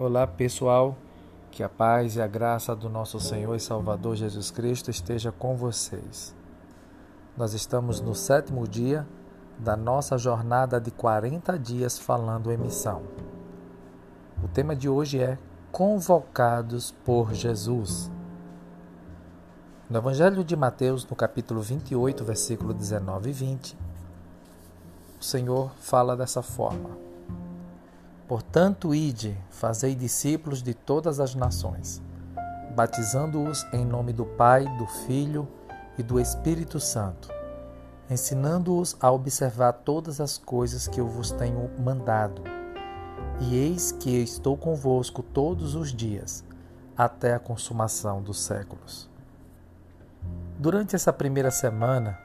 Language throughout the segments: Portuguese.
Olá pessoal, que a paz e a graça do nosso Senhor e Salvador Jesus Cristo esteja com vocês. Nós estamos no sétimo dia da nossa jornada de 40 dias falando em missão. O tema de hoje é Convocados por Jesus. No Evangelho de Mateus, no capítulo 28, versículo 19 e 20, o Senhor fala dessa forma. Portanto, ide, fazei discípulos de todas as nações, batizando-os em nome do Pai, do Filho e do Espírito Santo, ensinando-os a observar todas as coisas que eu vos tenho mandado. E eis que estou convosco todos os dias, até a consumação dos séculos. Durante essa primeira semana,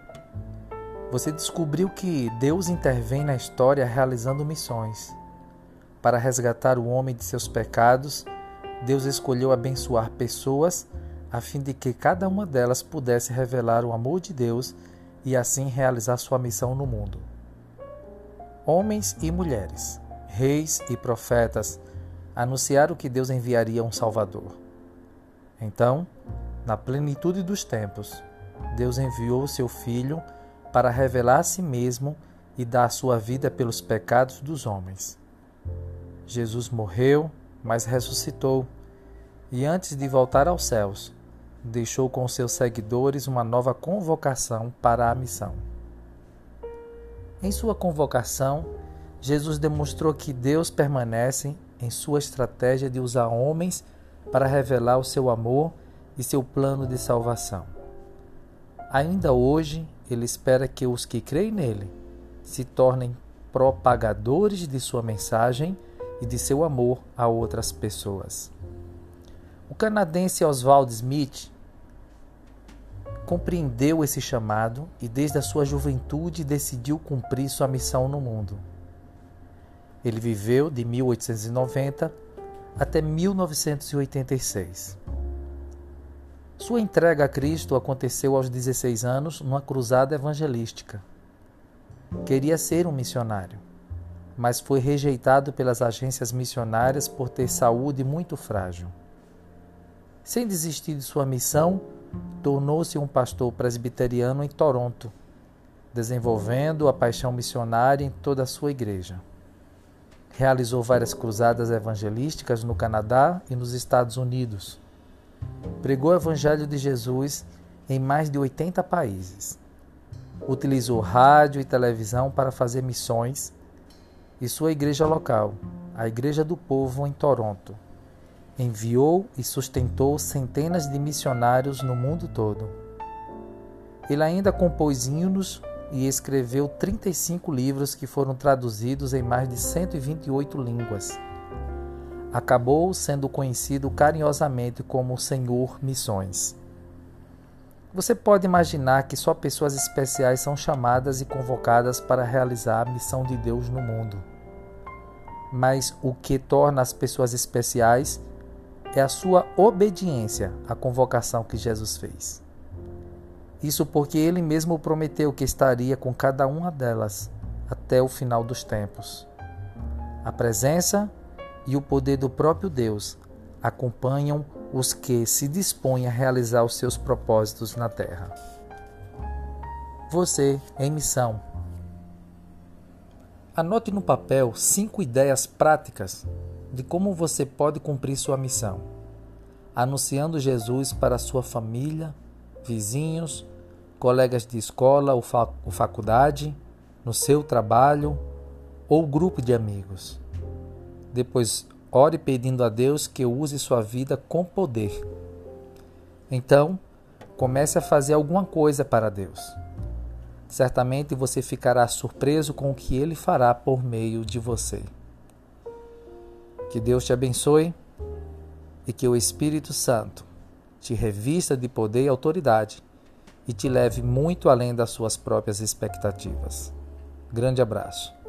você descobriu que Deus intervém na história realizando missões para resgatar o homem de seus pecados, Deus escolheu abençoar pessoas a fim de que cada uma delas pudesse revelar o amor de Deus e assim realizar sua missão no mundo. Homens e mulheres, reis e profetas anunciaram que Deus enviaria um Salvador. Então, na plenitude dos tempos, Deus enviou seu Filho para revelar a si mesmo e dar sua vida pelos pecados dos homens. Jesus morreu, mas ressuscitou, e antes de voltar aos céus, deixou com seus seguidores uma nova convocação para a missão. Em sua convocação, Jesus demonstrou que Deus permanece em sua estratégia de usar homens para revelar o seu amor e seu plano de salvação. Ainda hoje, ele espera que os que creem nele se tornem propagadores de sua mensagem e de seu amor a outras pessoas. O canadense Oswald Smith compreendeu esse chamado e, desde a sua juventude, decidiu cumprir sua missão no mundo. Ele viveu de 1890 até 1986. Sua entrega a Cristo aconteceu aos 16 anos numa cruzada evangelística. Queria ser um missionário mas foi rejeitado pelas agências missionárias por ter saúde muito frágil. Sem desistir de sua missão, tornou-se um pastor presbiteriano em Toronto, desenvolvendo a paixão missionária em toda a sua igreja. Realizou várias cruzadas evangelísticas no Canadá e nos Estados Unidos. Pregou o Evangelho de Jesus em mais de 80 países. Utilizou rádio e televisão para fazer missões e sua igreja local, a Igreja do Povo em Toronto. Enviou e sustentou centenas de missionários no mundo todo. Ele ainda compôs hinos e escreveu 35 livros que foram traduzidos em mais de 128 línguas. Acabou sendo conhecido carinhosamente como Senhor Missões. Você pode imaginar que só pessoas especiais são chamadas e convocadas para realizar a missão de Deus no mundo mas o que torna as pessoas especiais é a sua obediência à convocação que Jesus fez. Isso porque ele mesmo prometeu que estaria com cada uma delas até o final dos tempos. A presença e o poder do próprio Deus acompanham os que se dispõem a realizar os seus propósitos na terra. Você em missão Anote no papel cinco ideias práticas de como você pode cumprir sua missão, anunciando Jesus para sua família, vizinhos, colegas de escola ou, faculdade, no seu trabalho ou grupo de amigos. Depois, ore pedindo a Deus que use sua vida com poder. Então, comece a fazer alguma coisa para Deus certamente você ficará surpreso com o que ele fará por meio de você. Que Deus te abençoe e que o Espírito Santo te revista de poder e autoridade e te leve muito além das suas próprias expectativas. Grande abraço.